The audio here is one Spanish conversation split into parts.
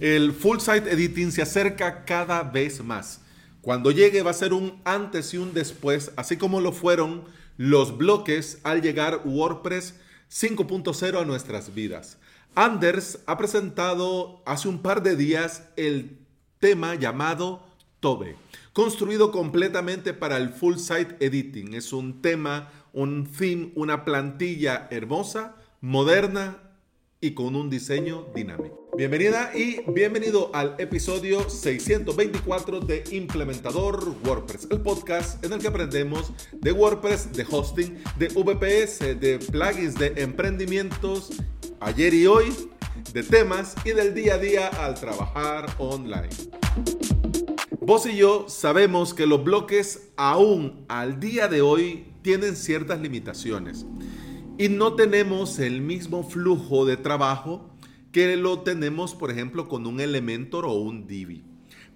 El full site editing se acerca cada vez más. Cuando llegue va a ser un antes y un después, así como lo fueron los bloques al llegar WordPress 5.0 a nuestras vidas. Anders ha presentado hace un par de días el tema llamado Tobe, construido completamente para el full site editing. Es un tema, un theme, una plantilla hermosa, moderna y con un diseño dinámico. Bienvenida y bienvenido al episodio 624 de Implementador WordPress, el podcast en el que aprendemos de WordPress, de hosting, de VPS, de plugins, de emprendimientos, ayer y hoy, de temas y del día a día al trabajar online. Vos y yo sabemos que los bloques aún al día de hoy tienen ciertas limitaciones y no tenemos el mismo flujo de trabajo que lo tenemos, por ejemplo, con un Elementor o un Divi.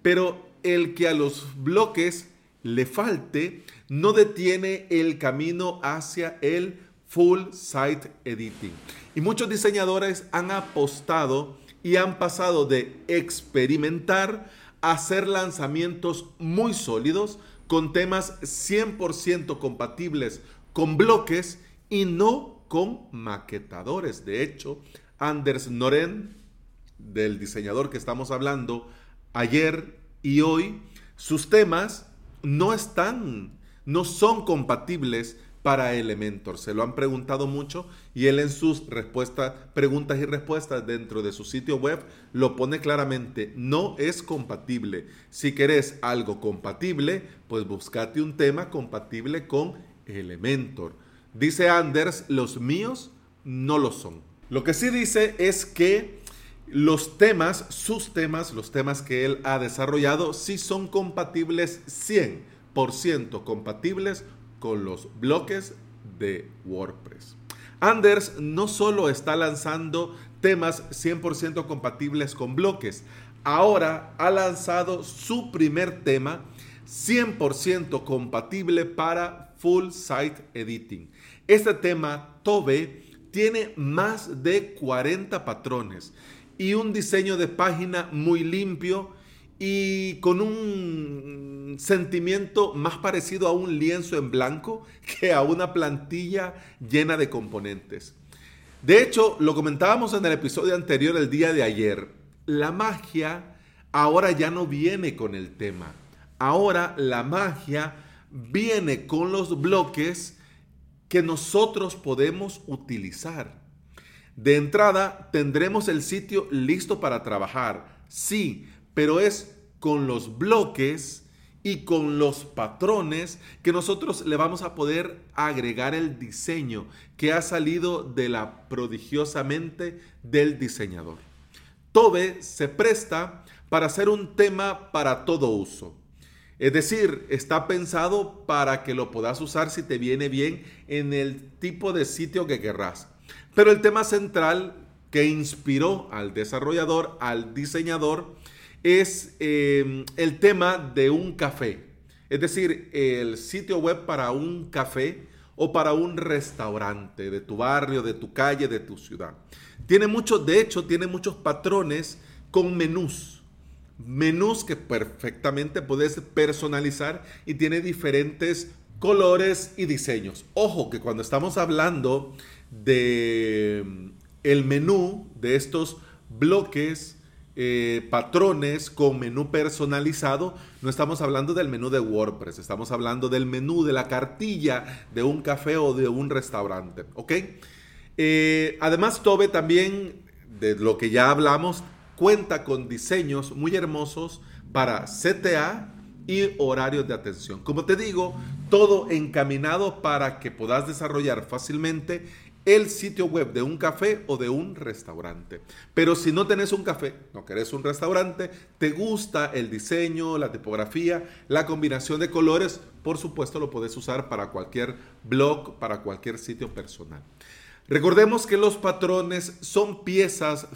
Pero el que a los bloques le falte no detiene el camino hacia el full site editing. Y muchos diseñadores han apostado y han pasado de experimentar a hacer lanzamientos muy sólidos con temas 100% compatibles con bloques y no con maquetadores. De hecho, Anders Noren, del diseñador que estamos hablando ayer y hoy, sus temas no están, no son compatibles para Elementor. Se lo han preguntado mucho y él en sus respuestas, preguntas y respuestas dentro de su sitio web lo pone claramente, no es compatible. Si querés algo compatible, pues buscate un tema compatible con Elementor. Dice Anders, los míos no lo son. Lo que sí dice es que los temas, sus temas, los temas que él ha desarrollado, sí son compatibles 100% compatibles con los bloques de WordPress. Anders no solo está lanzando temas 100% compatibles con bloques, ahora ha lanzado su primer tema 100% compatible para Full Site Editing. Este tema, Tobe, tiene más de 40 patrones y un diseño de página muy limpio y con un sentimiento más parecido a un lienzo en blanco que a una plantilla llena de componentes. De hecho, lo comentábamos en el episodio anterior el día de ayer, la magia ahora ya no viene con el tema. Ahora la magia viene con los bloques que nosotros podemos utilizar. De entrada, tendremos el sitio listo para trabajar, sí, pero es con los bloques y con los patrones que nosotros le vamos a poder agregar el diseño que ha salido de la prodigiosa mente del diseñador. Tobe se presta para ser un tema para todo uso. Es decir, está pensado para que lo puedas usar si te viene bien en el tipo de sitio que querrás. Pero el tema central que inspiró al desarrollador, al diseñador, es em, el tema de un café. Es decir, el sitio web para un café o para un restaurante de tu barrio, de tu calle, de tu ciudad. Tiene mucho, de hecho, tiene muchos patrones con menús menús que perfectamente puedes personalizar y tiene diferentes colores y diseños. Ojo que cuando estamos hablando de mm, el menú de estos bloques, eh, patrones con menú personalizado, no estamos hablando del menú de WordPress, estamos hablando del menú de la cartilla de un café o de un restaurante, ¿ok? Eh, además, Tobe también, de lo que ya hablamos, cuenta con diseños muy hermosos para CTA y horarios de atención. Como te digo, todo encaminado para que puedas desarrollar fácilmente el sitio web de un café o de un restaurante. Pero si no tenés un café, no querés un restaurante, te gusta el diseño, la tipografía, la combinación de colores, por supuesto lo puedes usar para cualquier blog, para cualquier sitio personal. Recordemos que los patrones son piezas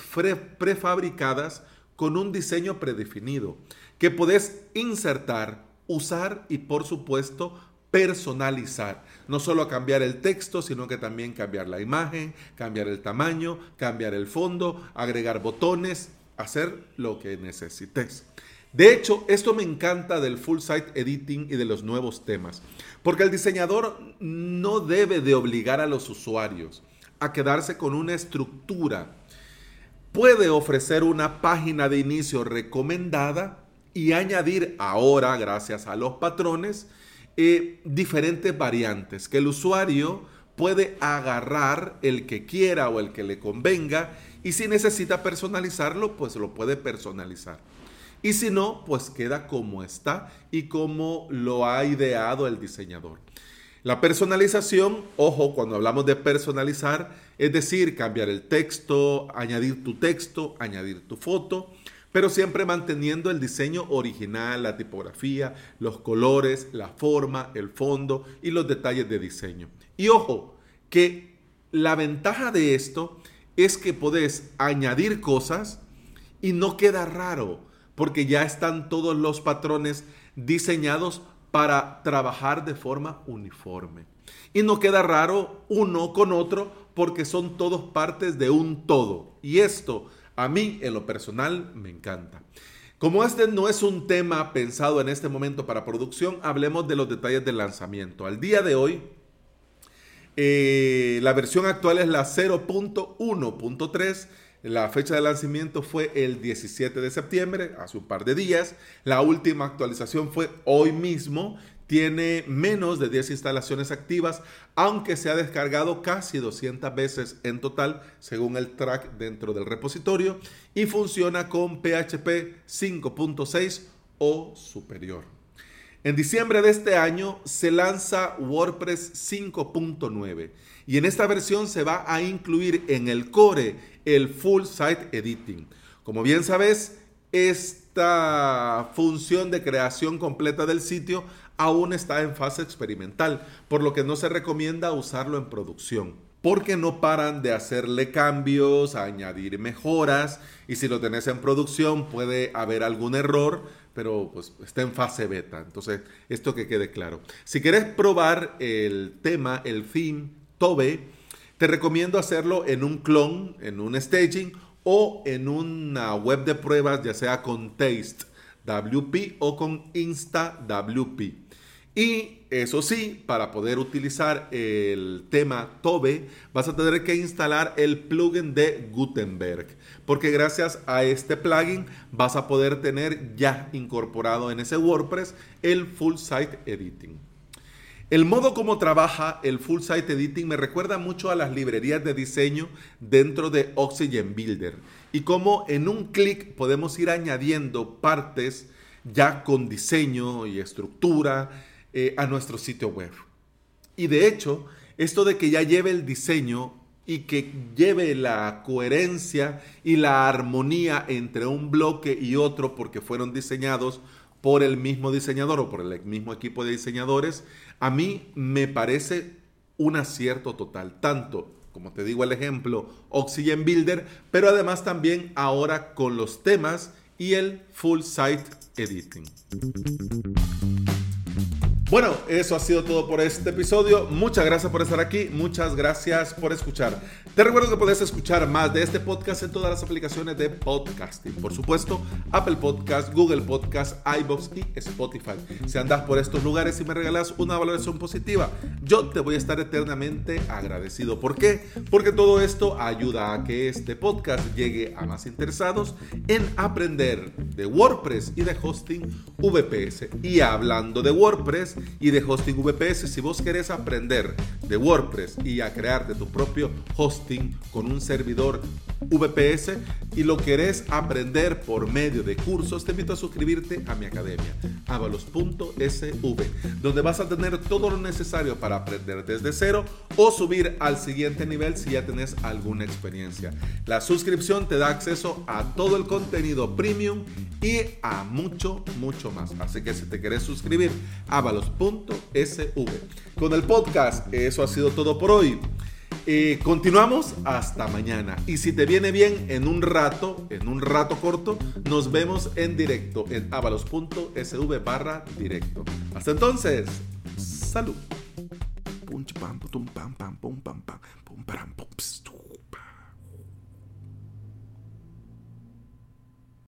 prefabricadas con un diseño predefinido que puedes insertar, usar y por supuesto personalizar. No solo cambiar el texto, sino que también cambiar la imagen, cambiar el tamaño, cambiar el fondo, agregar botones hacer lo que necesites. De hecho, esto me encanta del full site editing y de los nuevos temas, porque el diseñador no debe de obligar a los usuarios a quedarse con una estructura. Puede ofrecer una página de inicio recomendada y añadir ahora, gracias a los patrones, eh, diferentes variantes que el usuario puede agarrar el que quiera o el que le convenga y si necesita personalizarlo, pues lo puede personalizar. Y si no, pues queda como está y como lo ha ideado el diseñador. La personalización, ojo, cuando hablamos de personalizar, es decir, cambiar el texto, añadir tu texto, añadir tu foto, pero siempre manteniendo el diseño original, la tipografía, los colores, la forma, el fondo y los detalles de diseño. Y ojo, que la ventaja de esto es que podés añadir cosas y no queda raro porque ya están todos los patrones diseñados para trabajar de forma uniforme. Y no queda raro uno con otro porque son todos partes de un todo. Y esto a mí en lo personal me encanta. Como este no es un tema pensado en este momento para producción, hablemos de los detalles del lanzamiento. Al día de hoy, eh, la versión actual es la 0.1.3 la fecha de lanzamiento fue el 17 de septiembre, hace un par de días. La última actualización fue hoy mismo. Tiene menos de 10 instalaciones activas, aunque se ha descargado casi 200 veces en total, según el track dentro del repositorio, y funciona con PHP 5.6 o superior. En diciembre de este año se lanza WordPress 5.9 y en esta versión se va a incluir en el core el Full Site Editing. Como bien sabes, esta función de creación completa del sitio aún está en fase experimental, por lo que no se recomienda usarlo en producción. Porque no paran de hacerle cambios, añadir mejoras, y si lo tenés en producción puede haber algún error, pero pues está en fase beta. Entonces, esto que quede claro. Si quieres probar el tema, el theme, Tobe, te recomiendo hacerlo en un clon, en un staging o en una web de pruebas, ya sea con Taste WP o con Insta WP. Y eso sí, para poder utilizar el tema Tobe, vas a tener que instalar el plugin de Gutenberg, porque gracias a este plugin vas a poder tener ya incorporado en ese WordPress el Full Site Editing. El modo como trabaja el Full Site Editing me recuerda mucho a las librerías de diseño dentro de Oxygen Builder y cómo en un clic podemos ir añadiendo partes ya con diseño y estructura eh, a nuestro sitio web. Y de hecho, esto de que ya lleve el diseño y que lleve la coherencia y la armonía entre un bloque y otro porque fueron diseñados por el mismo diseñador o por el mismo equipo de diseñadores, a mí me parece un acierto total, tanto como te digo el ejemplo, Oxygen Builder, pero además también ahora con los temas y el Full Site Editing. Bueno, eso ha sido todo por este episodio. Muchas gracias por estar aquí. Muchas gracias por escuchar. Te recuerdo que puedes escuchar más de este podcast en todas las aplicaciones de podcasting. Por supuesto, Apple Podcast, Google Podcast, iBox y Spotify. Si andas por estos lugares y me regalas una valoración positiva, yo te voy a estar eternamente agradecido. ¿Por qué? Porque todo esto ayuda a que este podcast llegue a más interesados en aprender de WordPress y de hosting VPS. Y hablando de WordPress, y de hosting VPS. Si vos querés aprender de WordPress y a crearte tu propio hosting con un servidor VPS y lo querés aprender por medio de cursos, te invito a suscribirte a mi academia, avalos.sv, donde vas a tener todo lo necesario para aprender desde cero o subir al siguiente nivel si ya tenés alguna experiencia. La suscripción te da acceso a todo el contenido premium y a mucho, mucho más. Así que si te querés suscribir, avalos.sv. Con el podcast, ha sido todo por hoy. Eh, continuamos hasta mañana. Y si te viene bien, en un rato, en un rato corto, nos vemos en directo en avalos.sv barra directo. Hasta entonces, salud.